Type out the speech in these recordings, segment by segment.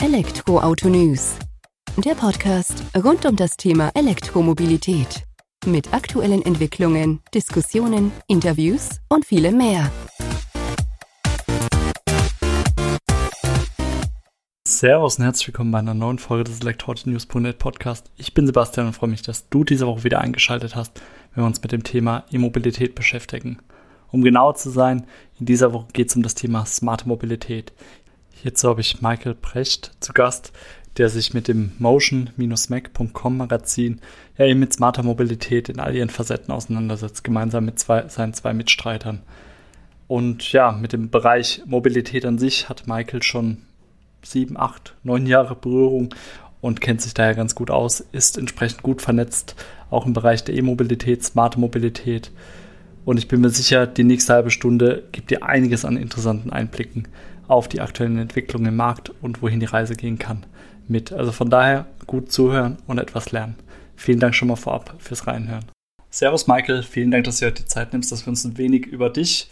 Elektroauto News. Der Podcast rund um das Thema Elektromobilität. Mit aktuellen Entwicklungen, Diskussionen, Interviews und vielem mehr. Servus und herzlich willkommen bei einer neuen Folge des Elektroauto-News.net Podcast. Ich bin Sebastian und freue mich, dass du diese Woche wieder eingeschaltet hast, wenn wir uns mit dem Thema E-Mobilität beschäftigen. Um genauer zu sein, in dieser Woche geht es um das Thema smarte Mobilität. Hierzu habe ich Michael Precht zu Gast, der sich mit dem Motion-Mac.com Magazin ja eben mit smarter Mobilität in all ihren Facetten auseinandersetzt, gemeinsam mit zwei, seinen zwei Mitstreitern. Und ja, mit dem Bereich Mobilität an sich hat Michael schon sieben, acht, neun Jahre Berührung und kennt sich daher ganz gut aus, ist entsprechend gut vernetzt, auch im Bereich der E-Mobilität, smarte Mobilität. Und ich bin mir sicher, die nächste halbe Stunde gibt dir einiges an interessanten Einblicken auf die aktuellen Entwicklungen im Markt und wohin die Reise gehen kann mit. Also von daher gut zuhören und etwas lernen. Vielen Dank schon mal vorab fürs Reinhören. Servus Michael, vielen Dank, dass du heute die Zeit nimmst, dass wir uns ein wenig über dich,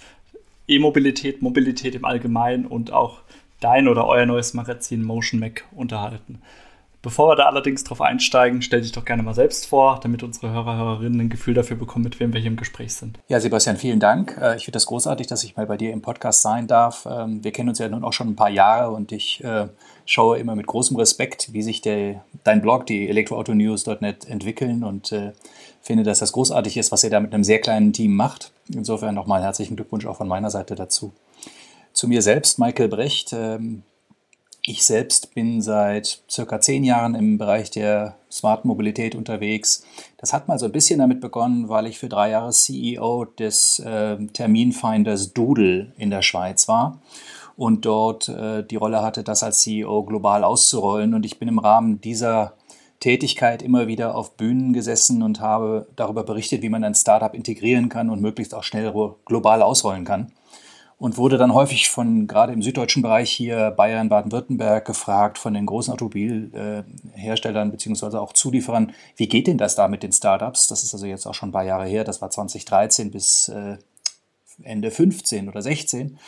E-Mobilität, Mobilität im Allgemeinen und auch dein oder euer neues Magazin Motion Mac unterhalten. Bevor wir da allerdings drauf einsteigen, stell dich doch gerne mal selbst vor, damit unsere Hörer, Hörerinnen ein Gefühl dafür bekommen, mit wem wir hier im Gespräch sind. Ja, Sebastian, vielen Dank. Äh, ich finde das großartig, dass ich mal bei dir im Podcast sein darf. Ähm, wir kennen uns ja nun auch schon ein paar Jahre und ich äh, schaue immer mit großem Respekt, wie sich der, dein Blog, die elektroautonews.net, entwickeln und äh, finde, dass das großartig ist, was ihr da mit einem sehr kleinen Team macht. Insofern nochmal herzlichen Glückwunsch auch von meiner Seite dazu. Zu mir selbst, Michael Brecht. Ich selbst bin seit circa zehn Jahren im Bereich der Smart Mobilität unterwegs. Das hat mal so ein bisschen damit begonnen, weil ich für drei Jahre CEO des äh, Terminfinders Doodle in der Schweiz war und dort äh, die Rolle hatte, das als CEO global auszurollen. Und ich bin im Rahmen dieser Tätigkeit immer wieder auf Bühnen gesessen und habe darüber berichtet, wie man ein Startup integrieren kann und möglichst auch schnell global ausrollen kann und wurde dann häufig von gerade im süddeutschen Bereich hier Bayern, Baden-Württemberg gefragt von den großen Automobilherstellern beziehungsweise auch Zulieferern, wie geht denn das da mit den Startups? Das ist also jetzt auch schon ein paar Jahre her, das war 2013 bis äh, Ende 15 oder 16.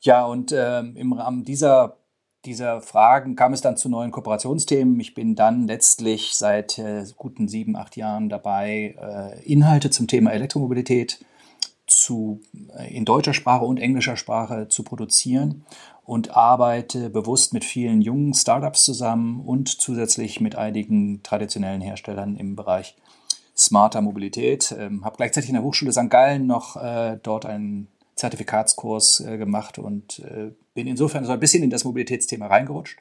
Ja, und äh, im Rahmen dieser dieser Fragen kam es dann zu neuen Kooperationsthemen. Ich bin dann letztlich seit äh, guten sieben, acht Jahren dabei, äh, Inhalte zum Thema Elektromobilität zu, äh, in deutscher Sprache und englischer Sprache zu produzieren und arbeite bewusst mit vielen jungen Startups zusammen und zusätzlich mit einigen traditionellen Herstellern im Bereich smarter Mobilität. Ähm, habe gleichzeitig in der Hochschule St. Gallen noch äh, dort einen Zertifikatskurs äh, gemacht und äh, bin insofern so ein bisschen in das Mobilitätsthema reingerutscht.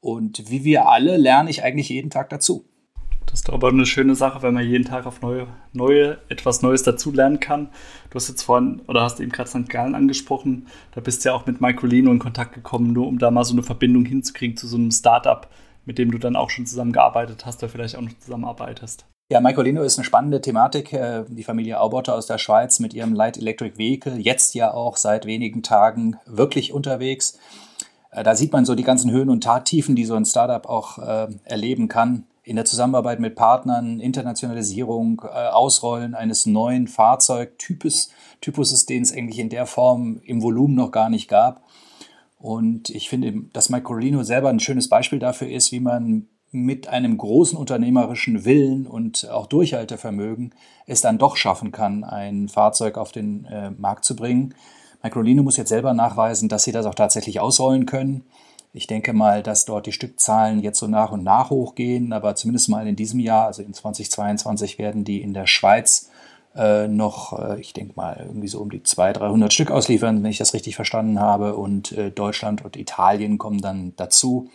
Und wie wir alle lerne ich eigentlich jeden Tag dazu. Das ist aber eine schöne Sache, wenn man jeden Tag auf neue, neue etwas Neues dazulernen kann. Du hast jetzt vorhin, oder hast eben gerade St. Gallen angesprochen, da bist du ja auch mit Microlino in Kontakt gekommen, nur um da mal so eine Verbindung hinzukriegen zu so einem Startup, mit dem du dann auch schon zusammengearbeitet hast oder vielleicht auch noch zusammenarbeitest. Ja, Microlino ist eine spannende Thematik. Äh, die Familie Aubotter aus der Schweiz mit ihrem Light Electric Vehicle, jetzt ja auch seit wenigen Tagen wirklich unterwegs. Äh, da sieht man so die ganzen Höhen und Tiefen, die so ein Startup auch äh, erleben kann in der Zusammenarbeit mit Partnern, Internationalisierung, äh, Ausrollen eines neuen Fahrzeugtypes, Typuses, den es eigentlich in der Form im Volumen noch gar nicht gab. Und ich finde, dass Microlino selber ein schönes Beispiel dafür ist, wie man mit einem großen unternehmerischen Willen und auch Durchhaltevermögen es dann doch schaffen kann, ein Fahrzeug auf den äh, Markt zu bringen. Microlino muss jetzt selber nachweisen, dass sie das auch tatsächlich ausrollen können. Ich denke mal, dass dort die Stückzahlen jetzt so nach und nach hochgehen, aber zumindest mal in diesem Jahr, also in 2022, werden die in der Schweiz äh, noch, äh, ich denke mal, irgendwie so um die 200, 300 Stück ausliefern, wenn ich das richtig verstanden habe. Und äh, Deutschland und Italien kommen dann dazu.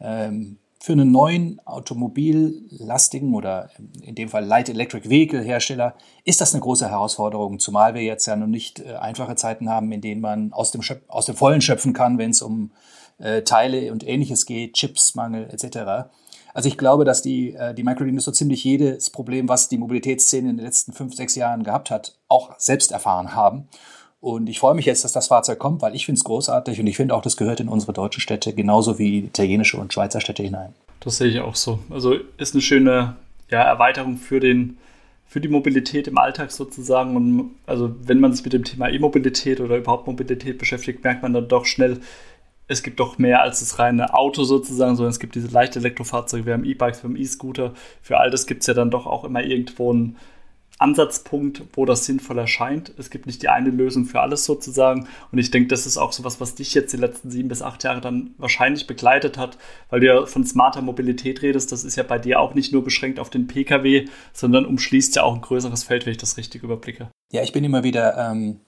Ähm, für einen neuen automobillastigen oder in dem Fall Light Electric Vehicle Hersteller ist das eine große Herausforderung, zumal wir jetzt ja noch nicht äh, einfache Zeiten haben, in denen man aus dem, Schöp aus dem Vollen schöpfen kann, wenn es um äh, Teile und ähnliches geht, Chipsmangel etc. Also ich glaube, dass die, äh, die Microlino so ziemlich jedes Problem, was die Mobilitätsszene in den letzten fünf, sechs Jahren gehabt hat, auch selbst erfahren haben. Und ich freue mich jetzt, dass das Fahrzeug kommt, weil ich finde es großartig und ich finde auch, das gehört in unsere deutschen Städte genauso wie italienische und Schweizer Städte hinein. Das sehe ich auch so. Also ist eine schöne ja, Erweiterung für den für die Mobilität im Alltag sozusagen. Und also wenn man sich mit dem Thema E-Mobilität oder überhaupt Mobilität beschäftigt, merkt man dann doch schnell, es gibt doch mehr als das reine Auto sozusagen, sondern es gibt diese leichten Elektrofahrzeuge, wir haben E-Bikes, wir haben E-Scooter. Für all das gibt es ja dann doch auch immer irgendwo einen Ansatzpunkt, wo das sinnvoll erscheint. Es gibt nicht die eine Lösung für alles sozusagen. Und ich denke, das ist auch so was, was dich jetzt die letzten sieben bis acht Jahre dann wahrscheinlich begleitet hat, weil du ja von smarter Mobilität redest. Das ist ja bei dir auch nicht nur beschränkt auf den Pkw, sondern umschließt ja auch ein größeres Feld, wenn ich das richtig überblicke. Ja, ich bin immer wieder ähm,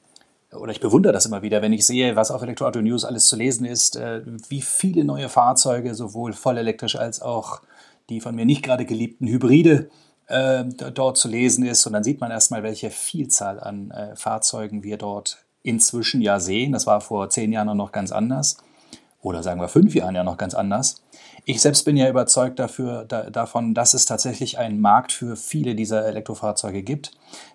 oder ich bewundere das immer wieder, wenn ich sehe, was auf Elektroauto News alles zu lesen ist, äh, wie viele neue Fahrzeuge, sowohl vollelektrisch als auch die von mir nicht gerade geliebten Hybride, äh, dort zu lesen ist. Und dann sieht man erstmal, welche Vielzahl an äh, Fahrzeugen wir dort inzwischen ja sehen. Das war vor zehn Jahren noch ganz anders. Oder sagen wir fünf Jahren ja noch ganz anders. Ich selbst bin ja überzeugt dafür, da, davon, dass es tatsächlich einen Markt für viele dieser Elektrofahrzeuge gibt,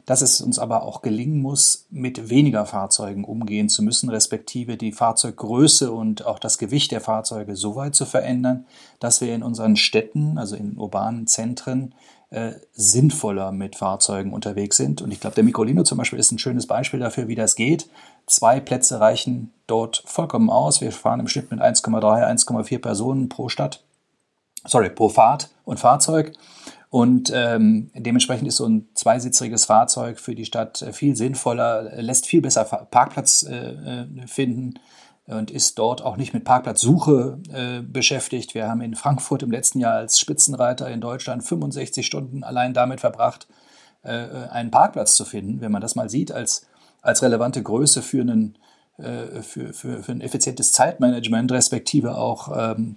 dass es uns aber auch gelingen muss, mit weniger Fahrzeugen umgehen zu müssen, respektive die Fahrzeuggröße und auch das Gewicht der Fahrzeuge so weit zu verändern, dass wir in unseren Städten, also in urbanen Zentren, äh, sinnvoller mit Fahrzeugen unterwegs sind. Und ich glaube, der Microlino zum Beispiel ist ein schönes Beispiel dafür, wie das geht. Zwei Plätze reichen dort vollkommen aus. Wir fahren im Schnitt mit 1,3, 1,4 Personen pro Stadt, sorry, pro Fahrt und Fahrzeug. Und ähm, dementsprechend ist so ein zweisitzriges Fahrzeug für die Stadt äh, viel sinnvoller, lässt viel besser Parkplatz äh, äh, finden und ist dort auch nicht mit Parkplatzsuche äh, beschäftigt. Wir haben in Frankfurt im letzten Jahr als Spitzenreiter in Deutschland 65 Stunden allein damit verbracht, äh, einen Parkplatz zu finden. Wenn man das mal sieht als, als relevante Größe für, einen, äh, für, für, für ein effizientes Zeitmanagement, respektive auch ähm,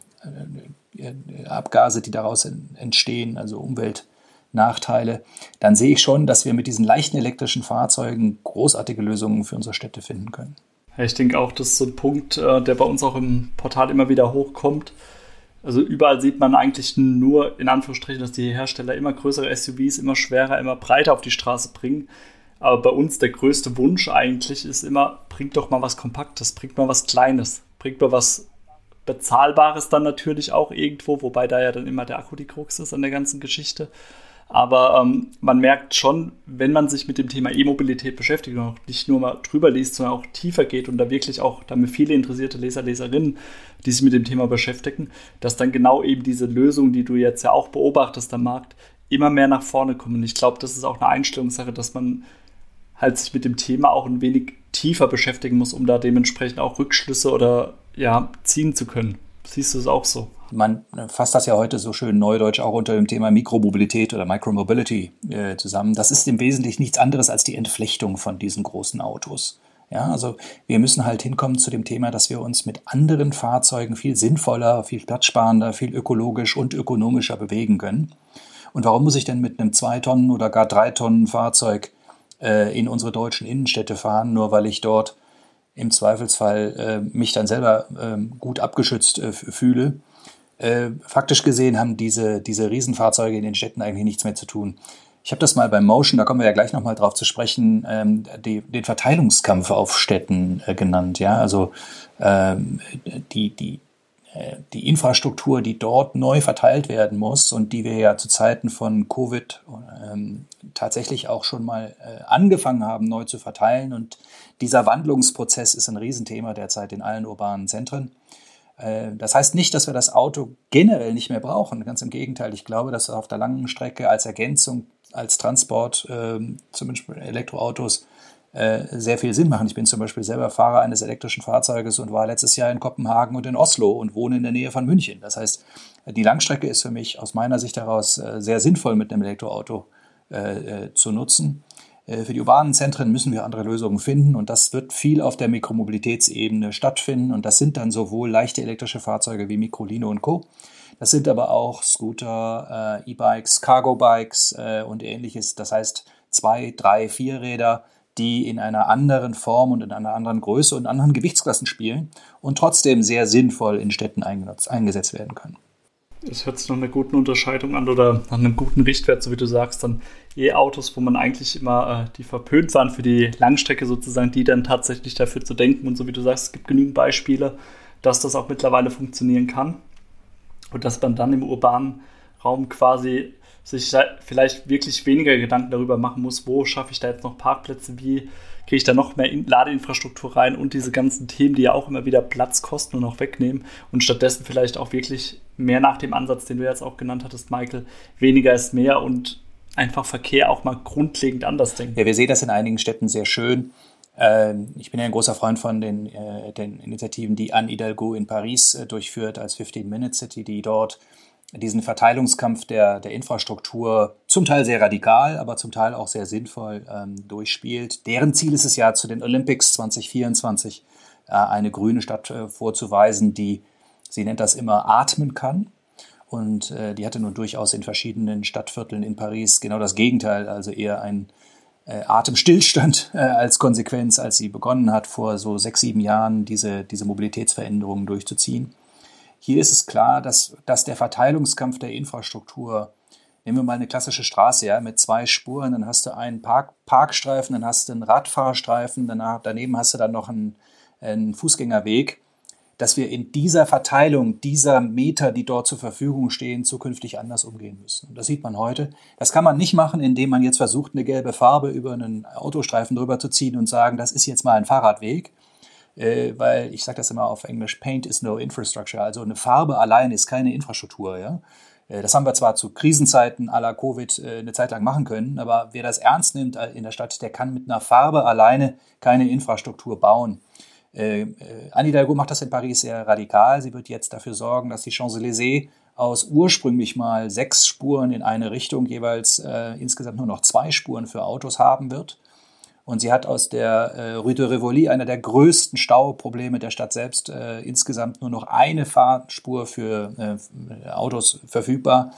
äh, Abgase, die daraus entstehen, also Umweltnachteile, dann sehe ich schon, dass wir mit diesen leichten elektrischen Fahrzeugen großartige Lösungen für unsere Städte finden können. Ich denke auch, das ist so ein Punkt, äh, der bei uns auch im Portal immer wieder hochkommt. Also überall sieht man eigentlich nur in Anführungsstrichen, dass die Hersteller immer größere SUVs, immer schwerer, immer breiter auf die Straße bringen. Aber bei uns der größte Wunsch eigentlich ist immer, bringt doch mal was Kompaktes, bringt mal was Kleines, bringt mal was Bezahlbares dann natürlich auch irgendwo, wobei da ja dann immer der Akku die Krux ist an der ganzen Geschichte. Aber ähm, man merkt schon, wenn man sich mit dem Thema E-Mobilität beschäftigt und auch nicht nur mal drüber liest, sondern auch tiefer geht und da wirklich auch damit viele interessierte Leser, Leserinnen, die sich mit dem Thema beschäftigen, dass dann genau eben diese Lösungen, die du jetzt ja auch beobachtest am Markt, immer mehr nach vorne kommen. Und ich glaube, das ist auch eine Einstellungssache, dass man halt sich mit dem Thema auch ein wenig tiefer beschäftigen muss, um da dementsprechend auch Rückschlüsse oder ja, ziehen zu können. Siehst du es auch so? Man fasst das ja heute so schön neudeutsch auch unter dem Thema Mikromobilität oder Micromobility äh, zusammen. Das ist im Wesentlichen nichts anderes als die Entflechtung von diesen großen Autos. Ja, also wir müssen halt hinkommen zu dem Thema, dass wir uns mit anderen Fahrzeugen viel sinnvoller, viel platzsparender, viel ökologisch und ökonomischer bewegen können. Und warum muss ich denn mit einem 2 Tonnen oder gar 3 Tonnen Fahrzeug äh, in unsere deutschen Innenstädte fahren, nur weil ich dort im Zweifelsfall äh, mich dann selber äh, gut abgeschützt äh, fühle. Äh, faktisch gesehen haben diese, diese Riesenfahrzeuge in den Städten eigentlich nichts mehr zu tun. Ich habe das mal beim Motion, da kommen wir ja gleich nochmal drauf zu sprechen, ähm, die, den Verteilungskampf auf Städten äh, genannt. Ja, also ähm, die, die, die Infrastruktur, die dort neu verteilt werden muss und die wir ja zu Zeiten von Covid ähm, tatsächlich auch schon mal äh, angefangen haben, neu zu verteilen. Und dieser Wandlungsprozess ist ein Riesenthema derzeit in allen urbanen Zentren. Äh, das heißt nicht, dass wir das Auto generell nicht mehr brauchen. Ganz im Gegenteil. Ich glaube, dass auf der langen Strecke als Ergänzung, als Transport, äh, zum Beispiel Elektroautos, äh, sehr viel Sinn machen. Ich bin zum Beispiel selber Fahrer eines elektrischen Fahrzeuges und war letztes Jahr in Kopenhagen und in Oslo und wohne in der Nähe von München. Das heißt, die Langstrecke ist für mich aus meiner Sicht heraus äh, sehr sinnvoll mit einem Elektroauto äh, zu nutzen. Für die urbanen Zentren müssen wir andere Lösungen finden und das wird viel auf der Mikromobilitätsebene stattfinden und das sind dann sowohl leichte elektrische Fahrzeuge wie Microlino und Co. Das sind aber auch Scooter, E-Bikes, Cargo-Bikes und ähnliches. Das heißt zwei, drei, vier Räder, die in einer anderen Form und in einer anderen Größe und anderen Gewichtsklassen spielen und trotzdem sehr sinnvoll in Städten eingesetzt werden können. Das hört sich nach einer guten Unterscheidung an oder nach einem guten Richtwert, so wie du sagst, dann E-Autos, wo man eigentlich immer äh, die verpönt waren für die Langstrecke sozusagen, die dann tatsächlich dafür zu denken. Und so wie du sagst, es gibt genügend Beispiele, dass das auch mittlerweile funktionieren kann. Und dass man dann im urbanen Raum quasi sich vielleicht wirklich weniger Gedanken darüber machen muss, wo schaffe ich da jetzt noch Parkplätze, wie kriege ich da noch mehr Ladeinfrastruktur rein und diese ganzen Themen, die ja auch immer wieder Platz kosten und auch wegnehmen und stattdessen vielleicht auch wirklich mehr nach dem Ansatz, den du jetzt auch genannt hattest, Michael, weniger ist mehr und einfach Verkehr auch mal grundlegend anders denken. Ja, wir sehen das in einigen Städten sehr schön. Ähm, ich bin ja ein großer Freund von den, äh, den Initiativen, die Anne Hidalgo in Paris äh, durchführt als 15-Minute-City, die dort diesen Verteilungskampf der, der Infrastruktur zum Teil sehr radikal, aber zum Teil auch sehr sinnvoll ähm, durchspielt. Deren Ziel ist es ja, zu den Olympics 2024 äh, eine grüne Stadt äh, vorzuweisen, die, sie nennt das immer, atmen kann. Und äh, die hatte nun durchaus in verschiedenen Stadtvierteln in Paris genau das Gegenteil, also eher ein äh, Atemstillstand äh, als Konsequenz, als sie begonnen hat, vor so sechs, sieben Jahren diese, diese Mobilitätsveränderungen durchzuziehen. Hier ist es klar, dass, dass der Verteilungskampf der Infrastruktur, nehmen wir mal eine klassische Straße, ja, mit zwei Spuren, dann hast du einen Park, Parkstreifen, dann hast du einen Radfahrstreifen, danach, daneben hast du dann noch einen, einen Fußgängerweg, dass wir in dieser Verteilung dieser Meter, die dort zur Verfügung stehen, zukünftig anders umgehen müssen. Und das sieht man heute. Das kann man nicht machen, indem man jetzt versucht, eine gelbe Farbe über einen Autostreifen drüber zu ziehen und sagen, das ist jetzt mal ein Fahrradweg, weil ich sage das immer auf Englisch, Paint is no infrastructure. Also eine Farbe allein ist keine Infrastruktur. Ja? Äh, das haben wir zwar zu Krisenzeiten la Covid äh, eine Zeit lang machen können, aber wer das ernst nimmt äh, in der Stadt, der kann mit einer Farbe alleine keine Infrastruktur bauen. Äh, äh, Anne Hidalgo macht das in Paris sehr radikal. Sie wird jetzt dafür sorgen, dass die Champs-Élysées aus ursprünglich mal sechs Spuren in eine Richtung jeweils äh, insgesamt nur noch zwei Spuren für Autos haben wird. Und sie hat aus der äh, Rue de Rivoli, einer der größten Stauprobleme der Stadt selbst, äh, insgesamt nur noch eine Fahrspur für äh, Autos verfügbar.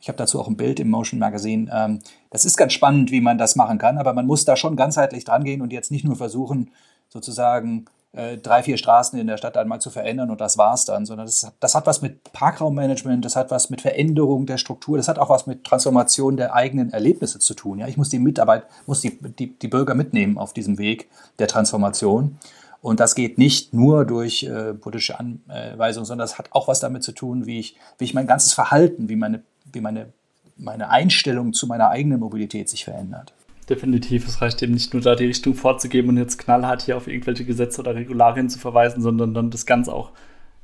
Ich habe dazu auch ein Bild im Motion Magazine. Ähm, das ist ganz spannend, wie man das machen kann, aber man muss da schon ganzheitlich dran gehen und jetzt nicht nur versuchen, sozusagen äh, drei, vier Straßen in der Stadt einmal zu verändern und das war's dann, sondern das, das hat was mit Parkraummanagement, das hat was mit Veränderung der Struktur, das hat auch was mit Transformation der eigenen Erlebnisse zu tun. Ja, ich muss die Mitarbeit, muss die, die, die Bürger mitnehmen auf diesem Weg der Transformation. Und das geht nicht nur durch äh, politische Anweisungen, sondern das hat auch was damit zu tun, wie ich, wie ich mein ganzes Verhalten, wie meine, wie meine, meine Einstellung zu meiner eigenen Mobilität sich verändert definitiv. Es reicht eben nicht nur da die Richtung vorzugeben und jetzt knallhart hier auf irgendwelche Gesetze oder Regularien zu verweisen, sondern dann das Ganze auch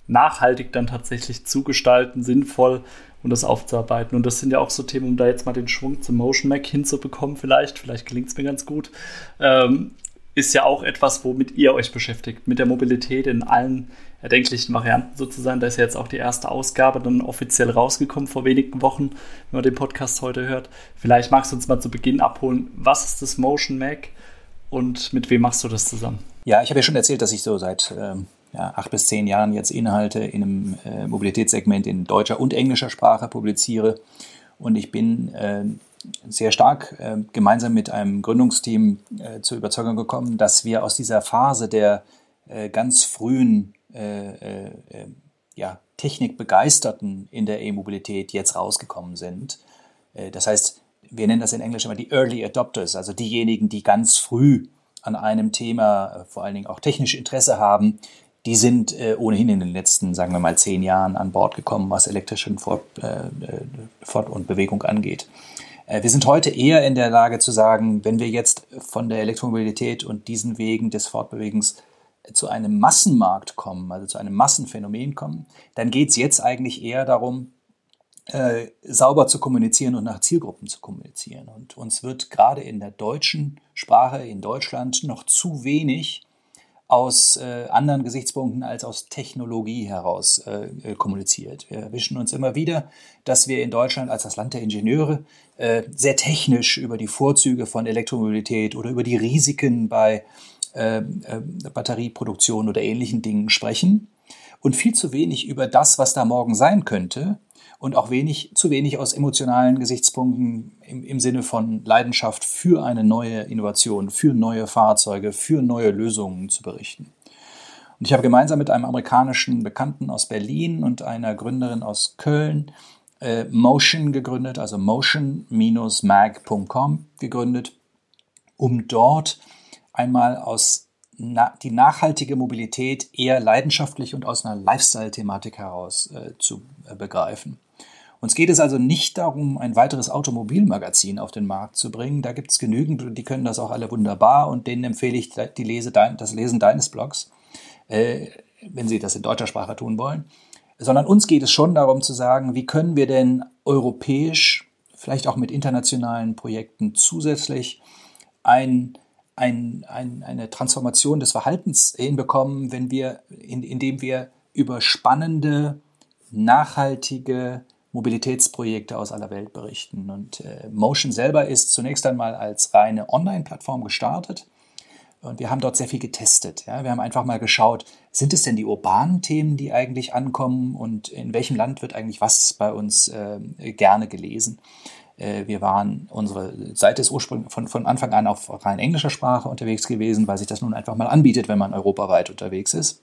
nachhaltig dann tatsächlich zu gestalten, sinnvoll und das aufzuarbeiten. Und das sind ja auch so Themen, um da jetzt mal den Schwung zum Motion Mac hinzubekommen, vielleicht, vielleicht gelingt es mir ganz gut, ähm, ist ja auch etwas, womit ihr euch beschäftigt, mit der Mobilität in allen erdenklichen Varianten sozusagen. Da ist ja jetzt auch die erste Ausgabe dann offiziell rausgekommen vor wenigen Wochen, wenn man den Podcast heute hört. Vielleicht magst du uns mal zu Beginn abholen, was ist das Motion Mac und mit wem machst du das zusammen? Ja, ich habe ja schon erzählt, dass ich so seit ähm, ja, acht bis zehn Jahren jetzt Inhalte in einem äh, Mobilitätssegment in deutscher und englischer Sprache publiziere. Und ich bin äh, sehr stark äh, gemeinsam mit einem Gründungsteam äh, zur Überzeugung gekommen, dass wir aus dieser Phase der äh, ganz frühen äh, äh, äh, ja, Technikbegeisterten in der E-Mobilität jetzt rausgekommen sind. Äh, das heißt, wir nennen das in Englisch immer die Early Adopters, also diejenigen, die ganz früh an einem Thema vor allen Dingen auch technisch Interesse haben, die sind äh, ohnehin in den letzten, sagen wir mal, zehn Jahren an Bord gekommen, was elektrische Fort, äh, Fort und Bewegung angeht. Äh, wir sind heute eher in der Lage zu sagen, wenn wir jetzt von der Elektromobilität und diesen Wegen des Fortbewegens zu einem Massenmarkt kommen, also zu einem Massenphänomen kommen, dann geht es jetzt eigentlich eher darum, äh, sauber zu kommunizieren und nach Zielgruppen zu kommunizieren. Und uns wird gerade in der deutschen Sprache in Deutschland noch zu wenig aus äh, anderen Gesichtspunkten als aus Technologie heraus äh, äh kommuniziert. Wir erwischen uns immer wieder, dass wir in Deutschland als das Land der Ingenieure äh, sehr technisch über die Vorzüge von Elektromobilität oder über die Risiken bei äh, Batterieproduktion oder ähnlichen Dingen sprechen und viel zu wenig über das, was da morgen sein könnte und auch wenig, zu wenig aus emotionalen Gesichtspunkten im, im Sinne von Leidenschaft für eine neue Innovation, für neue Fahrzeuge, für neue Lösungen zu berichten. Und ich habe gemeinsam mit einem amerikanischen Bekannten aus Berlin und einer Gründerin aus Köln äh, Motion gegründet, also motion-mag.com gegründet, um dort einmal aus na, die nachhaltige Mobilität eher leidenschaftlich und aus einer Lifestyle-Thematik heraus äh, zu äh, begreifen. Uns geht es also nicht darum, ein weiteres Automobilmagazin auf den Markt zu bringen. Da gibt es genügend und die können das auch alle wunderbar und denen empfehle ich die Lese, das Lesen deines Blogs, äh, wenn sie das in deutscher Sprache tun wollen. Sondern uns geht es schon darum zu sagen, wie können wir denn europäisch, vielleicht auch mit internationalen Projekten zusätzlich ein ein, ein, eine Transformation des Verhaltens hinbekommen, wenn wir, in, indem wir über spannende, nachhaltige Mobilitätsprojekte aus aller Welt berichten. Und äh, Motion selber ist zunächst einmal als reine Online-Plattform gestartet. Und wir haben dort sehr viel getestet. Ja? Wir haben einfach mal geschaut, sind es denn die urbanen Themen, die eigentlich ankommen und in welchem Land wird eigentlich was bei uns äh, gerne gelesen? Äh, wir waren, unsere Seite ist ursprünglich von, von Anfang an auf rein englischer Sprache unterwegs gewesen, weil sich das nun einfach mal anbietet, wenn man europaweit unterwegs ist.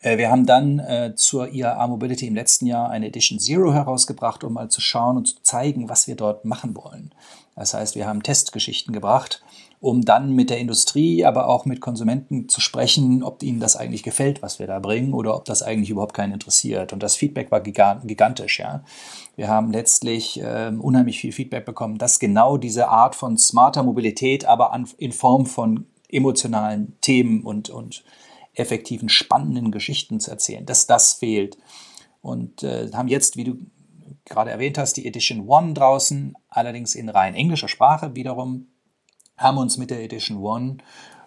Äh, wir haben dann äh, zur IAA Mobility im letzten Jahr eine Edition Zero herausgebracht, um mal zu schauen und zu zeigen, was wir dort machen wollen. Das heißt, wir haben Testgeschichten gebracht, um dann mit der Industrie, aber auch mit Konsumenten zu sprechen, ob ihnen das eigentlich gefällt, was wir da bringen, oder ob das eigentlich überhaupt keinen interessiert. Und das Feedback war gigantisch. Ja. Wir haben letztlich äh, unheimlich viel Feedback bekommen, dass genau diese Art von smarter Mobilität, aber an, in Form von emotionalen Themen und, und effektiven, spannenden Geschichten zu erzählen, dass das fehlt. Und äh, haben jetzt, wie du gerade erwähnt hast, die Edition One draußen, allerdings in rein englischer Sprache wiederum, haben uns mit der Edition One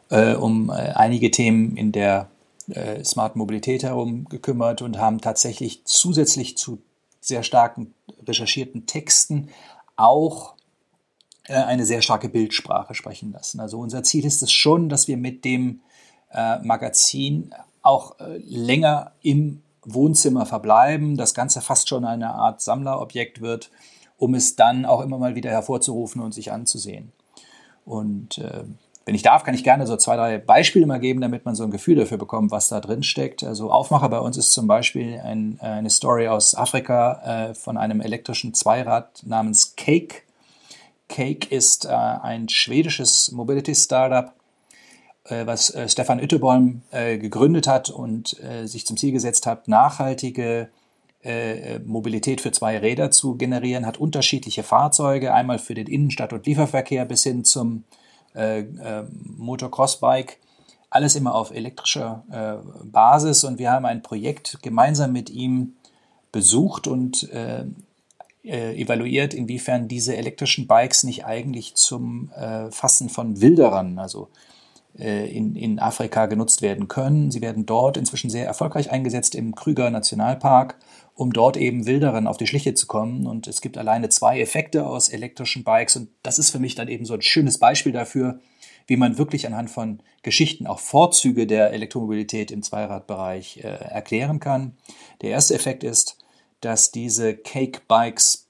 äh, um äh, einige Themen in der äh, Smart Mobilität herum gekümmert und haben tatsächlich zusätzlich zu sehr starken recherchierten Texten auch äh, eine sehr starke Bildsprache sprechen lassen. Also unser Ziel ist es schon, dass wir mit dem äh, Magazin auch äh, länger im Wohnzimmer verbleiben, das Ganze fast schon eine Art Sammlerobjekt wird, um es dann auch immer mal wieder hervorzurufen und sich anzusehen. Und äh, wenn ich darf, kann ich gerne so zwei, drei Beispiele mal geben, damit man so ein Gefühl dafür bekommt, was da drin steckt. Also Aufmacher bei uns ist zum Beispiel ein, eine Story aus Afrika äh, von einem elektrischen Zweirad namens Cake. Cake ist äh, ein schwedisches Mobility-Startup, äh, was äh, Stefan Üttebolm äh, gegründet hat und sich zum Ziel gesetzt hat, nachhaltige Mobilität für zwei Räder zu generieren, hat unterschiedliche Fahrzeuge, einmal für den Innenstadt- und Lieferverkehr bis hin zum Motocross-Bike, alles immer auf elektrischer Basis. Und wir haben ein Projekt gemeinsam mit ihm besucht und evaluiert, inwiefern diese elektrischen Bikes nicht eigentlich zum Fassen von Wilderern, also äh, in, in Afrika genutzt werden können. Sie werden dort inzwischen sehr erfolgreich eingesetzt im Krüger Nationalpark, um dort eben Wilderen auf die Schliche zu kommen. Und es gibt alleine zwei Effekte aus elektrischen Bikes. Und das ist für mich dann eben so ein schönes Beispiel dafür, wie man wirklich anhand von Geschichten auch Vorzüge der Elektromobilität im Zweiradbereich äh, erklären kann. Der erste Effekt ist, dass diese Cake Bikes,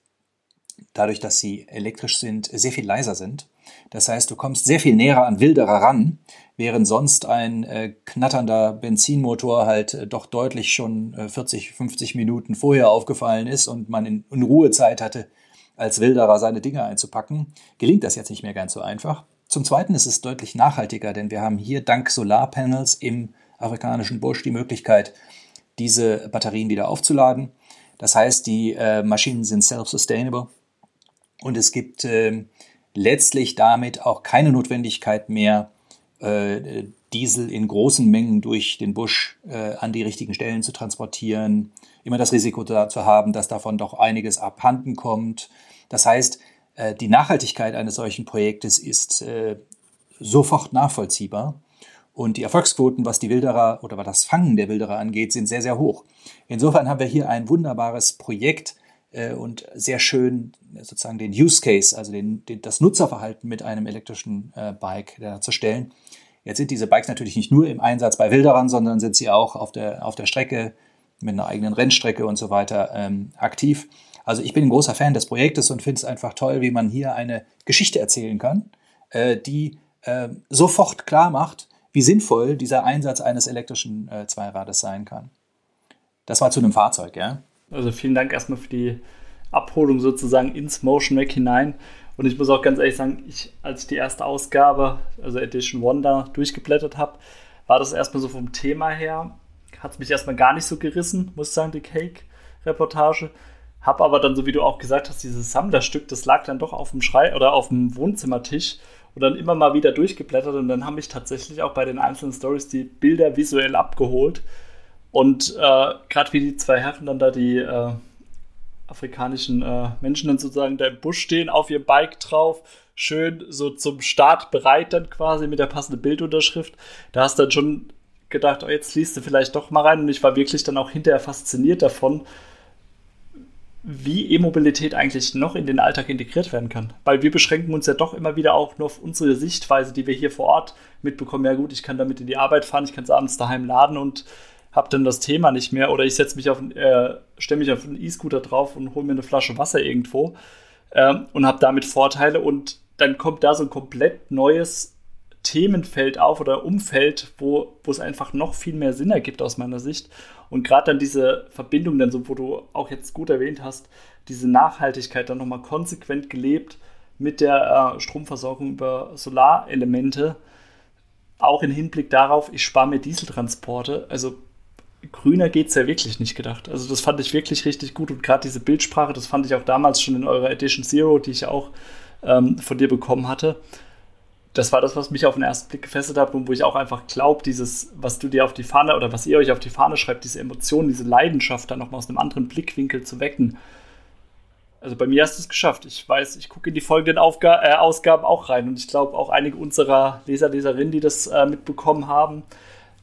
dadurch, dass sie elektrisch sind, sehr viel leiser sind. Das heißt, du kommst sehr viel näher an Wilderer ran, während sonst ein äh, knatternder Benzinmotor halt äh, doch deutlich schon äh, 40, 50 Minuten vorher aufgefallen ist und man in, in Ruhezeit hatte, als Wilderer seine Dinge einzupacken, gelingt das jetzt nicht mehr ganz so einfach. Zum Zweiten ist es deutlich nachhaltiger, denn wir haben hier dank Solarpanels im afrikanischen Busch die Möglichkeit, diese Batterien wieder aufzuladen. Das heißt, die äh, Maschinen sind self-sustainable und es gibt äh, letztlich damit auch keine Notwendigkeit mehr, äh, Diesel in großen Mengen durch den Busch äh, an die richtigen Stellen zu transportieren, immer das Risiko da zu haben, dass davon doch einiges abhanden kommt. Das heißt, äh, die Nachhaltigkeit eines solchen Projektes ist sofort nachvollziehbar. Und die Erfolgsquoten, was die Wilderer oder was das Fangen der Wilderer angeht, sind sehr, sehr hoch. Insofern haben wir hier ein wunderbares Projekt, und sehr schön sozusagen den Use Case, also den, den, das Nutzerverhalten mit einem elektrischen äh, Bike darzustellen. Jetzt sind diese Bikes natürlich nicht nur im Einsatz bei Wilderern, sondern sind sie auch auf der, auf der Strecke mit einer eigenen Rennstrecke und so weiter ähm, aktiv. Also ich bin ein großer Fan des Projektes und finde es einfach toll, wie man hier eine Geschichte erzählen kann, äh, die äh, sofort klar macht, wie sinnvoll dieser Einsatz eines elektrischen äh, Zweirades sein kann. Das war zu einem Fahrzeug, ja. Also vielen Dank erstmal für die Abholung sozusagen ins Motion Mac hinein. Und ich muss auch ganz ehrlich sagen, ich, als ich die erste Ausgabe, also Edition da durchgeblättert habe, war das erstmal so vom Thema her, hat es mich erstmal gar nicht so gerissen, muss ich sagen, die Cake-Reportage. Hab aber dann, so wie du auch gesagt hast, dieses Sammlerstück, das lag dann doch auf dem Schrei oder auf dem Wohnzimmertisch und dann immer mal wieder durchgeblättert und dann haben mich tatsächlich auch bei den einzelnen Stories die Bilder visuell abgeholt. Und äh, gerade wie die zwei Herren dann da die äh, afrikanischen äh, Menschen dann sozusagen da im Busch stehen, auf ihr Bike drauf, schön so zum Start bereit dann quasi mit der passenden Bildunterschrift. Da hast du dann schon gedacht, oh, jetzt liest du vielleicht doch mal rein. Und ich war wirklich dann auch hinterher fasziniert davon, wie E-Mobilität eigentlich noch in den Alltag integriert werden kann. Weil wir beschränken uns ja doch immer wieder auch nur auf unsere Sichtweise, die wir hier vor Ort mitbekommen. Ja gut, ich kann damit in die Arbeit fahren, ich kann es abends daheim laden und habe dann das Thema nicht mehr. Oder ich setze mich auf, äh, stelle mich auf einen E-Scooter drauf und hole mir eine Flasche Wasser irgendwo ähm, und habe damit Vorteile. Und dann kommt da so ein komplett neues Themenfeld auf oder Umfeld, wo, wo es einfach noch viel mehr Sinn ergibt aus meiner Sicht. Und gerade dann diese Verbindung, dann so, wo du auch jetzt gut erwähnt hast, diese Nachhaltigkeit dann nochmal konsequent gelebt mit der äh, Stromversorgung über Solarelemente, auch im Hinblick darauf, ich spare mir Dieseltransporte. Also grüner geht es ja wirklich nicht gedacht. Also das fand ich wirklich richtig gut und gerade diese Bildsprache, das fand ich auch damals schon in eurer Edition Zero, die ich auch ähm, von dir bekommen hatte das war das, was mich auf den ersten Blick gefesselt hat und wo ich auch einfach glaube, dieses, was du dir auf die Fahne oder was ihr euch auf die Fahne schreibt, diese Emotion, diese Leidenschaft dann nochmal aus einem anderen Blickwinkel zu wecken. Also bei mir hast du es geschafft. Ich weiß, ich gucke in die folgenden Aufga äh, Ausgaben auch rein und ich glaube auch einige unserer Leser, Leserinnen, die das äh, mitbekommen haben,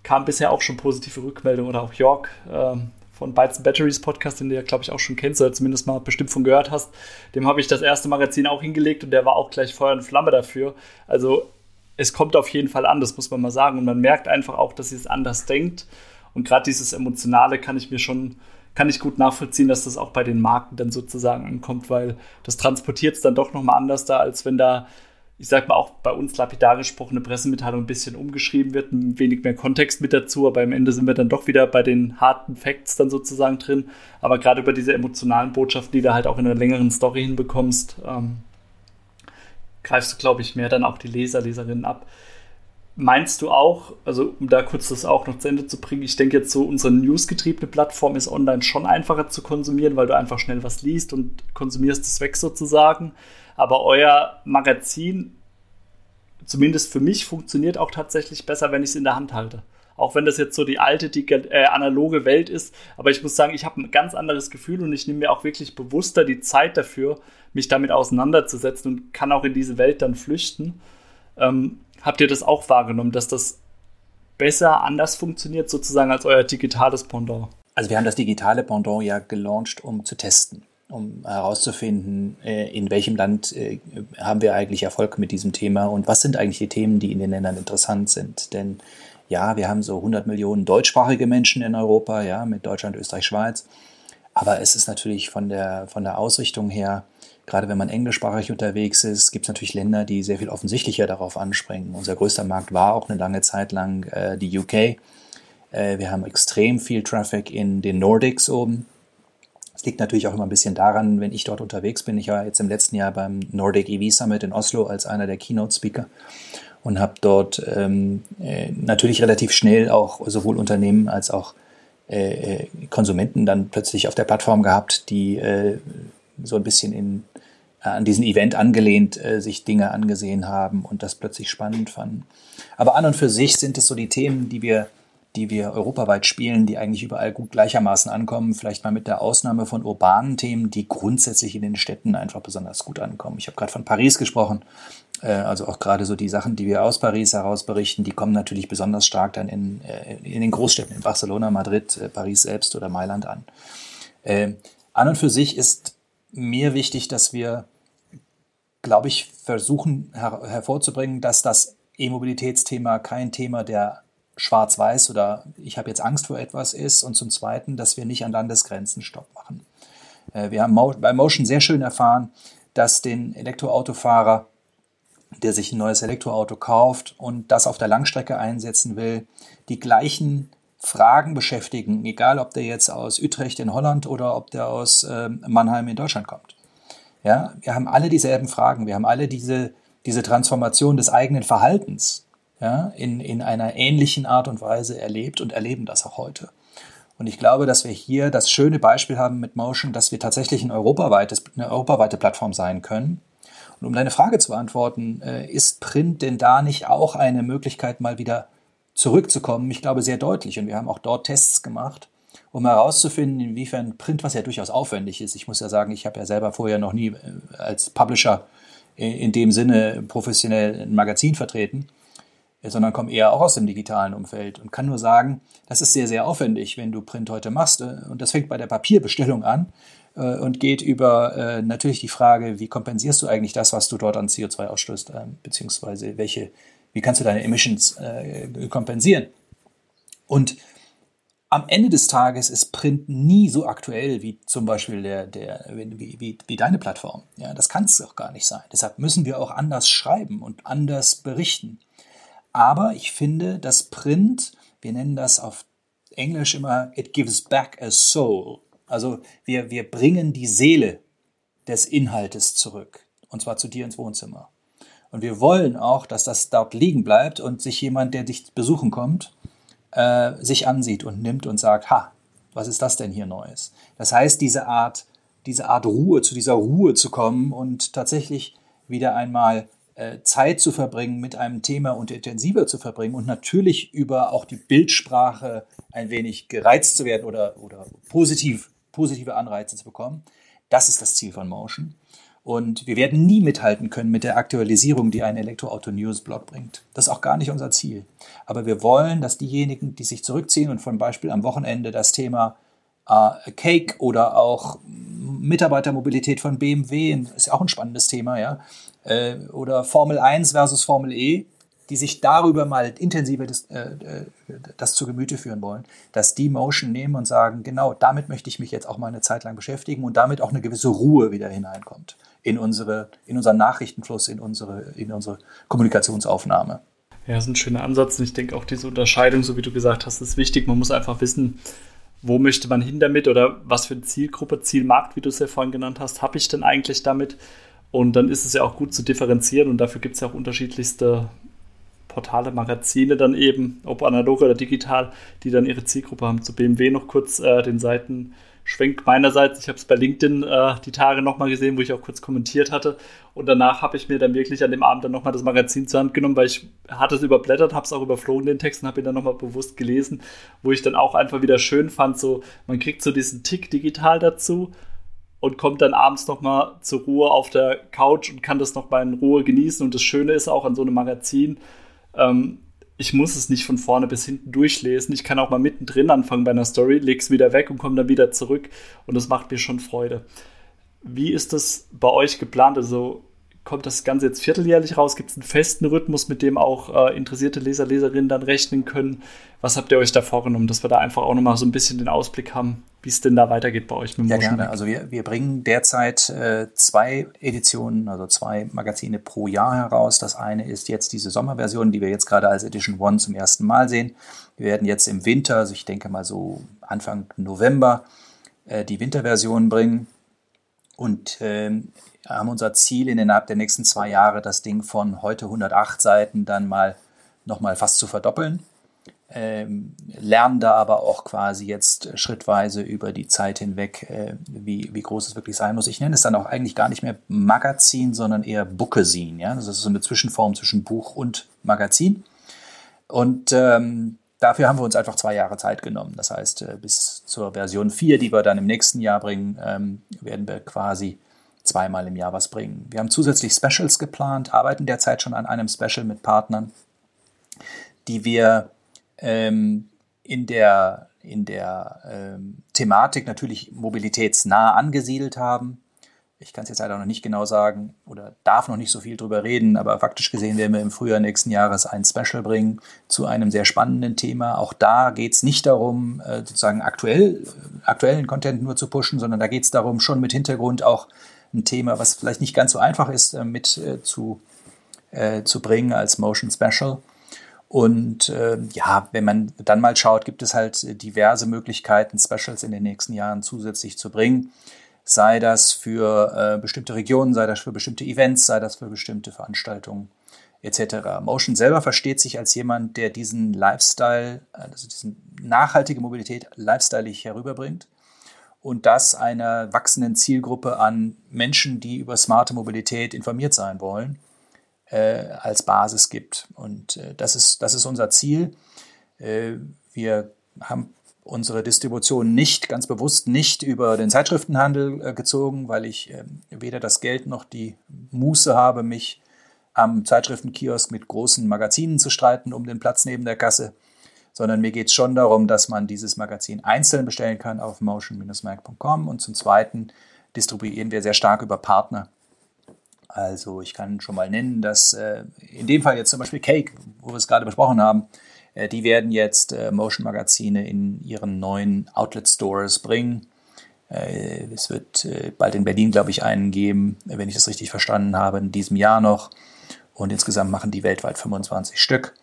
kamen bisher auch schon positive Rückmeldungen oder auch York, ähm, von Bytes Batteries Podcast, den du ja, glaube ich, auch schon kennst oder zumindest mal bestimmt von gehört hast. Dem habe ich das erste Magazin auch hingelegt und der war auch gleich Feuer und Flamme dafür. Also es kommt auf jeden Fall an, das muss man mal sagen. Und man merkt einfach auch, dass sie es anders denkt. Und gerade dieses Emotionale kann ich mir schon, kann ich gut nachvollziehen, dass das auch bei den Marken dann sozusagen ankommt, weil das transportiert es dann doch nochmal anders da, als wenn da ich sag mal, auch bei uns lapidar gesprochen, eine Pressemitteilung ein bisschen umgeschrieben wird, ein wenig mehr Kontext mit dazu, aber am Ende sind wir dann doch wieder bei den harten Facts dann sozusagen drin. Aber gerade über diese emotionalen Botschaften, die du halt auch in einer längeren Story hinbekommst, ähm, greifst du, glaube ich, mehr dann auch die Leser, Leserinnen ab. Meinst du auch, also um da kurz das auch noch zu Ende zu bringen, ich denke jetzt so, unsere newsgetriebene Plattform ist online schon einfacher zu konsumieren, weil du einfach schnell was liest und konsumierst es weg sozusagen. Aber euer Magazin, zumindest für mich, funktioniert auch tatsächlich besser, wenn ich es in der Hand halte. Auch wenn das jetzt so die alte, die äh, analoge Welt ist. Aber ich muss sagen, ich habe ein ganz anderes Gefühl und ich nehme mir auch wirklich bewusster die Zeit dafür, mich damit auseinanderzusetzen und kann auch in diese Welt dann flüchten. Ähm, habt ihr das auch wahrgenommen, dass das besser, anders funktioniert, sozusagen als euer digitales Pendant? Also wir haben das digitale Pendant ja gelauncht, um zu testen um herauszufinden, äh, in welchem Land äh, haben wir eigentlich Erfolg mit diesem Thema und was sind eigentlich die Themen, die in den Ländern interessant sind. Denn ja, wir haben so 100 Millionen deutschsprachige Menschen in Europa, ja, mit Deutschland, Österreich, Schweiz. Aber es ist natürlich von der, von der Ausrichtung her, gerade wenn man englischsprachig unterwegs ist, gibt es natürlich Länder, die sehr viel offensichtlicher darauf anspringen. Unser größter Markt war auch eine lange Zeit lang äh, die UK. Äh, wir haben extrem viel Traffic in den Nordics oben liegt natürlich auch immer ein bisschen daran, wenn ich dort unterwegs bin. Ich war jetzt im letzten Jahr beim Nordic EV Summit in Oslo als einer der Keynote-Speaker und habe dort ähm, äh, natürlich relativ schnell auch sowohl Unternehmen als auch äh, äh, Konsumenten dann plötzlich auf der Plattform gehabt, die äh, so ein bisschen in, an diesen Event angelehnt äh, sich Dinge angesehen haben und das plötzlich spannend fanden. Aber an und für sich sind es so die Themen, die wir die wir europaweit spielen, die eigentlich überall gut gleichermaßen ankommen. Vielleicht mal mit der Ausnahme von urbanen Themen, die grundsätzlich in den Städten einfach besonders gut ankommen. Ich habe gerade von Paris gesprochen. Äh, also auch gerade so die Sachen, die wir aus Paris heraus berichten, die kommen natürlich besonders stark dann in, äh, in den Großstädten, in Barcelona, Madrid, äh, Paris selbst oder Mailand an. An und für sich ist mir wichtig, dass wir, glaube ich, versuchen her hervorzubringen, dass das E-Mobilitätsthema kein Thema der schwarz-weiß oder ich habe jetzt Angst vor etwas ist und zum Zweiten, dass wir nicht an Landesgrenzen Stopp machen. Äh, wir haben bei Motion sehr schön erfahren, dass den Elektroautofahrer, der sich ein neues Elektroauto kauft und das auf der Langstrecke einsetzen will, die gleichen Fragen beschäftigen, egal ob der jetzt aus Utrecht in Holland oder ob der aus ähm, Mannheim in Deutschland kommt. Ja, wir haben alle dieselben Fragen, wir haben alle diese, diese Transformation des eigenen Verhaltens ja, in, in einer ähnlichen Art und Weise erlebt und erleben das auch heute. Und ich glaube, dass wir hier das schöne Beispiel haben mit Motion, dass wir tatsächlich ein europaweites, eine europaweite Plattform sein können. Und um deine Frage zu beantworten, äh, ist Print denn da nicht auch eine Möglichkeit, mal wieder zurückzukommen? Ich glaube sehr deutlich. Und wir haben auch dort Tests gemacht, um herauszufinden, inwiefern Print, was ja durchaus aufwendig ist. Ich muss ja sagen, ich habe ja selber vorher noch nie äh, als Publisher in dem Sinne professionell ein Magazin vertreten sondern komme eher auch aus dem digitalen Umfeld und kann nur sagen, das ist sehr, sehr aufwendig, wenn du Print heute machst. Äh, und das fängt bei der Papierbestellung an äh, und geht über äh, natürlich die Frage, wie kompensierst du eigentlich das, was du dort an CO2 ausstößt, beziehungsweise welche, wie kannst du deine Emissions kompensieren? Und am Ende des Tages ist Print nie so aktuell wie zum Beispiel der, der, wie, wie, wie deine Plattform. Ja, das kann es auch gar nicht sein. Deshalb müssen wir auch anders schreiben und anders berichten. Aber ich finde, das Print, wir nennen das auf Englisch immer, it gives back a soul. Also wir, wir bringen die Seele des Inhaltes zurück. Und zwar zu dir ins Wohnzimmer. Und wir wollen auch, dass das dort liegen bleibt und sich jemand, der dich besuchen kommt, äh, sich ansieht und nimmt und sagt, ha, was ist das denn hier Neues? Das heißt, diese Art, diese Art Ruhe, zu dieser Ruhe zu kommen und tatsächlich wieder einmal äh, Zeit zu verbringen mit einem Thema und intensiver zu verbringen und natürlich über auch die Bildsprache ein wenig gereizt zu werden oder, oder positiv, positive Anreize zu bekommen. Das ist das Ziel von Motion. Und wir werden nie mithalten können mit der Aktualisierung, die ein Elektroauto-News-Blog bringt. Das ist auch gar nicht unser Ziel. Aber wir wollen, dass diejenigen, die sich zurückziehen und zum Beispiel am Wochenende das Thema äh, Cake oder auch Mitarbeitermobilität von BMW, ist auch ein spannendes Thema, ja, äh, oder Formel 1 versus Formel E, die sich darüber mal intensiver das, äh, äh, das zu Gemüte führen wollen, dass die Motion nehmen und sagen, genau, damit möchte ich mich jetzt auch mal eine Zeit lang beschäftigen und damit auch eine gewisse Ruhe wieder hineinkommt in unsere, in unseren Nachrichtenfluss, in unsere, in unsere Kommunikationsaufnahme. Ja, das ist ein schöner Ansatz und ich denke auch diese Unterscheidung, so wie du gesagt hast, ist wichtig. Man muss einfach wissen, wo möchte man hin damit oder was für eine Zielgruppe, Zielmarkt, wie du es ja vorhin genannt hast, habe ich denn eigentlich damit? Und dann ist es ja auch gut zu differenzieren und dafür gibt es ja auch unterschiedlichste Portale, Magazine dann eben, ob analog oder digital, die dann ihre Zielgruppe haben. Zu BMW noch kurz äh, den Seitenschwenk meinerseits. Ich habe es bei LinkedIn äh, die Tage nochmal gesehen, wo ich auch kurz kommentiert hatte. Und danach habe ich mir dann wirklich an dem Abend dann nochmal das Magazin zur Hand genommen, weil ich hatte es überblättert, habe es auch überflogen, den Text, und habe ihn dann nochmal bewusst gelesen, wo ich dann auch einfach wieder schön fand, so man kriegt so diesen Tick digital dazu und kommt dann abends nochmal zur Ruhe auf der Couch und kann das nochmal in Ruhe genießen. Und das Schöne ist auch an so einem Magazin, ähm, ich muss es nicht von vorne bis hinten durchlesen. Ich kann auch mal mittendrin anfangen bei einer Story, leg's wieder weg und komme dann wieder zurück. Und das macht mir schon Freude. Wie ist das bei euch geplant? Also kommt das Ganze jetzt vierteljährlich raus? Gibt es einen festen Rhythmus, mit dem auch äh, interessierte Leser, Leserinnen dann rechnen können? Was habt ihr euch da vorgenommen, dass wir da einfach auch nochmal so ein bisschen den Ausblick haben, wie es denn da weitergeht bei euch mit Ja, gerne. Also wir, wir bringen derzeit äh, zwei Editionen, also zwei Magazine pro Jahr heraus. Das eine ist jetzt diese Sommerversion, die wir jetzt gerade als Edition One zum ersten Mal sehen. Wir werden jetzt im Winter, also ich denke mal so Anfang November, äh, die Winterversion bringen. Und ähm, haben unser Ziel, innerhalb der nächsten zwei Jahre das Ding von heute 108 Seiten dann mal nochmal fast zu verdoppeln. Ähm, lernen da aber auch quasi jetzt schrittweise über die Zeit hinweg, äh, wie, wie groß es wirklich sein muss. Ich nenne es dann auch eigentlich gar nicht mehr Magazin, sondern eher Bookesin. Ja? Das ist so eine Zwischenform zwischen Buch und Magazin. Und ähm, dafür haben wir uns einfach zwei Jahre Zeit genommen. Das heißt, äh, bis zur Version 4, die wir dann im nächsten Jahr bringen, ähm, werden wir quasi zweimal im Jahr was bringen. Wir haben zusätzlich Specials geplant, arbeiten derzeit schon an einem Special mit Partnern, die wir ähm, in der, in der ähm, Thematik natürlich mobilitätsnah angesiedelt haben. Ich kann es jetzt leider noch nicht genau sagen oder darf noch nicht so viel drüber reden, aber faktisch gesehen werden wir im Frühjahr nächsten Jahres ein Special bringen zu einem sehr spannenden Thema. Auch da geht es nicht darum, äh, sozusagen aktuell, aktuellen Content nur zu pushen, sondern da geht es darum, schon mit Hintergrund auch ein Thema, was vielleicht nicht ganz so einfach ist, äh, mit äh, zu, äh, zu bringen als Motion Special. Und äh, ja, wenn man dann mal schaut, gibt es halt diverse Möglichkeiten, Specials in den nächsten Jahren zusätzlich zu bringen. Sei das für äh, bestimmte Regionen, sei das für bestimmte Events, sei das für bestimmte Veranstaltungen etc. Motion selber versteht sich als jemand, der diesen Lifestyle, also diesen nachhaltige Mobilität lifestyleig herüberbringt und das einer wachsenden Zielgruppe an Menschen, die über smarte Mobilität informiert sein wollen, äh, als Basis gibt. Und äh, das, ist, das ist unser Ziel. Äh, wir haben unsere Distribution nicht, ganz bewusst nicht über den Zeitschriftenhandel äh, gezogen, weil ich äh, weder das Geld noch die Muße habe, mich am Zeitschriftenkiosk mit großen Magazinen zu streiten um den Platz neben der Kasse, sondern mir geht es schon darum, dass man dieses Magazin einzeln bestellen kann auf motion-mag.com und zum Zweiten distribuieren wir sehr stark über Partner. Also ich kann schon mal nennen, dass äh, in dem Fall jetzt zum Beispiel Cake, wo wir es gerade besprochen haben, äh, die werden jetzt äh, Motion-Magazine in ihren neuen Outlet-Stores bringen. Äh, es wird äh, bald in Berlin, glaube ich, einen geben, wenn ich das richtig verstanden habe, in diesem Jahr noch. Und insgesamt machen die weltweit 25 Stück.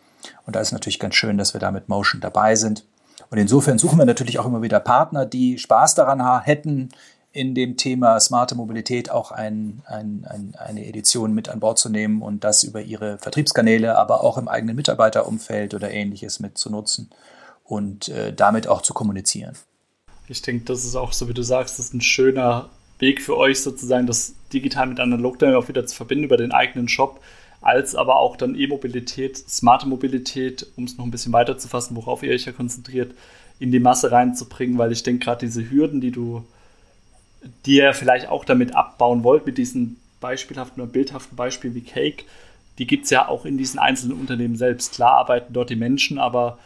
Und da ist natürlich ganz schön, dass wir da mit Motion dabei sind. Und insofern suchen wir natürlich auch immer wieder Partner, die Spaß daran hätten, in dem Thema smarte Mobilität auch ein, ein, ein, eine Edition mit an Bord zu nehmen und das über ihre Vertriebskanäle, aber auch im eigenen Mitarbeiterumfeld oder ähnliches mit zu nutzen und äh, damit auch zu kommunizieren. Ich denke, das ist auch so, wie du sagst, das ist ein schöner Weg für euch sozusagen, das digital mit analog dann auch wieder zu verbinden über den eigenen Shop als aber auch dann E-Mobilität, smarte Mobilität, um es noch ein bisschen weiter zu fassen, worauf ihr euch ja konzentriert, in die Masse reinzubringen, weil ich denke, gerade diese Hürden, die du, die ihr vielleicht auch damit abbauen wollt, mit diesen beispielhaften oder bildhaften Beispielen wie Cake, die gibt es ja auch in diesen einzelnen Unternehmen selbst. Klar arbeiten dort die Menschen, aber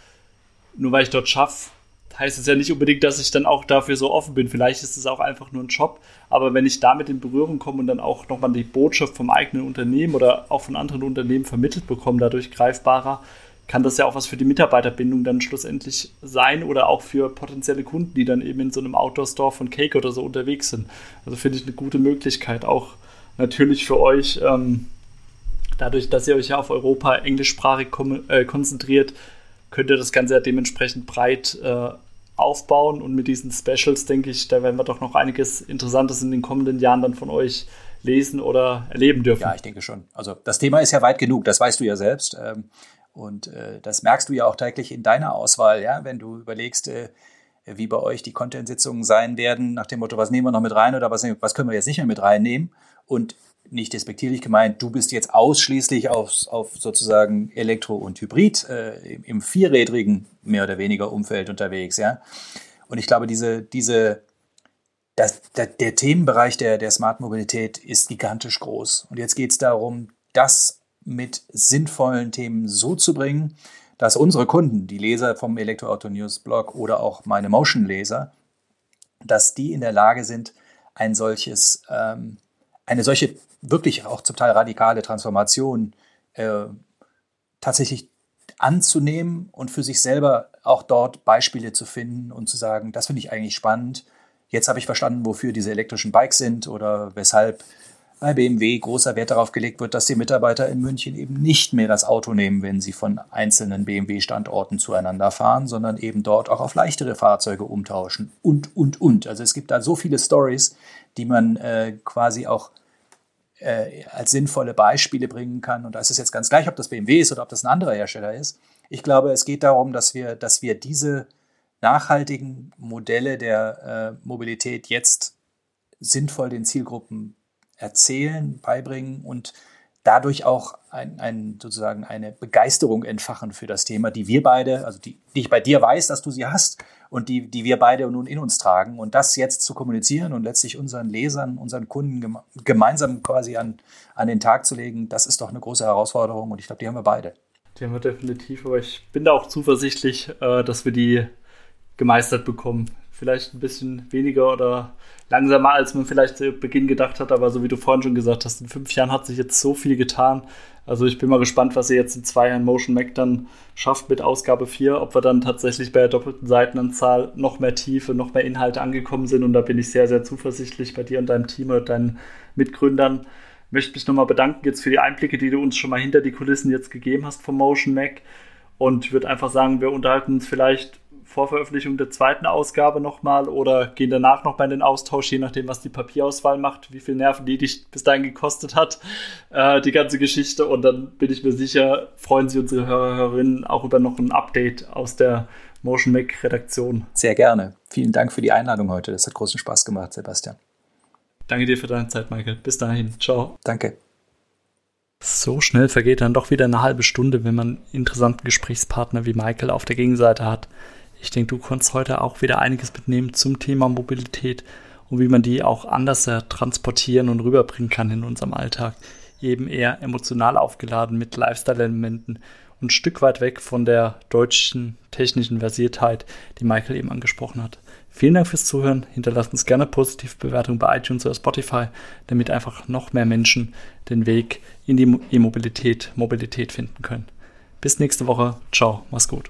nur weil ich dort schaffe, heißt es ja nicht unbedingt, dass ich dann auch dafür so offen bin. Vielleicht ist es auch einfach nur ein Job, aber wenn ich damit in Berührung komme und dann auch nochmal die Botschaft vom eigenen Unternehmen oder auch von anderen Unternehmen vermittelt bekomme, dadurch greifbarer, kann das ja auch was für die Mitarbeiterbindung dann schlussendlich sein oder auch für potenzielle Kunden, die dann eben in so einem Outdoor-Store von Cake oder so unterwegs sind. Also finde ich eine gute Möglichkeit, auch natürlich für euch, ähm, dadurch, dass ihr euch ja auf Europa englischsprachig äh, konzentriert, könnt ihr das Ganze ja dementsprechend breit äh, aufbauen und mit diesen Specials denke ich, da werden wir doch noch einiges Interessantes in den kommenden Jahren dann von euch lesen oder erleben dürfen. Ja, ich denke schon. Also das Thema ist ja weit genug, das weißt du ja selbst. Ähm, und äh, das merkst du ja auch täglich in deiner Auswahl, ja, wenn du überlegst, äh, wie bei euch die Content-Sitzungen sein werden, nach dem Motto, was nehmen wir noch mit rein oder was, was können wir jetzt nicht mehr mit reinnehmen? Und nicht despektierlich gemeint, du bist jetzt ausschließlich auf, auf sozusagen Elektro und Hybrid äh, im, im, vierrädrigen mehr oder weniger Umfeld unterwegs, ja. Und ich glaube, diese, diese, das, der, der Themenbereich der, der Smart Mobilität ist gigantisch groß. Und jetzt geht es darum, das mit sinnvollen Themen so zu bringen, dass unsere Kunden, die Leser vom Elektroauto News Blog oder auch meine Motion-Leser, dass die in der Lage sind, ein solches ähm, eine solche wirklich auch zum Teil radikale Transformation äh, tatsächlich anzunehmen und für sich selber auch dort Beispiele zu finden und zu sagen, das finde ich eigentlich spannend. Jetzt habe ich verstanden, wofür diese elektrischen Bikes sind oder weshalb bei BMW großer Wert darauf gelegt wird, dass die Mitarbeiter in München eben nicht mehr das Auto nehmen, wenn sie von einzelnen BMW-Standorten zueinander fahren, sondern eben dort auch auf leichtere Fahrzeuge umtauschen und, und, und. Also es gibt da so viele Stories, die man äh, quasi auch äh, als sinnvolle Beispiele bringen kann. Und da ist es jetzt ganz gleich, ob das BMW ist oder ob das ein anderer Hersteller ist. Ich glaube, es geht darum, dass wir, dass wir diese nachhaltigen Modelle der äh, Mobilität jetzt sinnvoll den Zielgruppen erzählen, beibringen und dadurch auch ein, ein, sozusagen eine Begeisterung entfachen für das Thema, die wir beide, also die, die ich bei dir weiß, dass du sie hast und die, die wir beide nun in uns tragen. Und das jetzt zu kommunizieren und letztlich unseren Lesern, unseren Kunden gemeinsam quasi an, an den Tag zu legen, das ist doch eine große Herausforderung und ich glaube, die haben wir beide. Die haben wir definitiv, aber ich bin da auch zuversichtlich, äh, dass wir die gemeistert bekommen vielleicht ein bisschen weniger oder langsamer, als man vielleicht zu Beginn gedacht hat. Aber so wie du vorhin schon gesagt hast, in fünf Jahren hat sich jetzt so viel getan. Also ich bin mal gespannt, was ihr jetzt in zwei Jahren Motion Mac dann schafft mit Ausgabe 4, ob wir dann tatsächlich bei der doppelten Seitenanzahl noch mehr Tiefe, noch mehr Inhalte angekommen sind. Und da bin ich sehr, sehr zuversichtlich bei dir und deinem Team und deinen Mitgründern. Ich möchte mich nochmal bedanken jetzt für die Einblicke, die du uns schon mal hinter die Kulissen jetzt gegeben hast vom Motion Mac. Und würde einfach sagen, wir unterhalten uns vielleicht vor Veröffentlichung der zweiten Ausgabe nochmal oder gehen danach nochmal in den Austausch, je nachdem, was die Papierauswahl macht, wie viel Nerven die dich bis dahin gekostet hat, äh, die ganze Geschichte. Und dann bin ich mir sicher, freuen sich unsere Hörer, Hörerinnen auch über noch ein Update aus der Motion Mac Redaktion. Sehr gerne. Vielen Dank für die Einladung heute. Das hat großen Spaß gemacht, Sebastian. Danke dir für deine Zeit, Michael. Bis dahin. Ciao. Danke. So schnell vergeht dann doch wieder eine halbe Stunde, wenn man interessanten Gesprächspartner wie Michael auf der Gegenseite hat. Ich denke, du konntest heute auch wieder einiges mitnehmen zum Thema Mobilität und wie man die auch anders transportieren und rüberbringen kann in unserem Alltag. Eben eher emotional aufgeladen mit Lifestyle-Elementen und ein Stück weit weg von der deutschen technischen Versiertheit, die Michael eben angesprochen hat. Vielen Dank fürs Zuhören. Hinterlasst uns gerne positive Bewertungen bei iTunes oder Spotify, damit einfach noch mehr Menschen den Weg in die E-Mobilität, Mobilität finden können. Bis nächste Woche. Ciao. Mach's gut.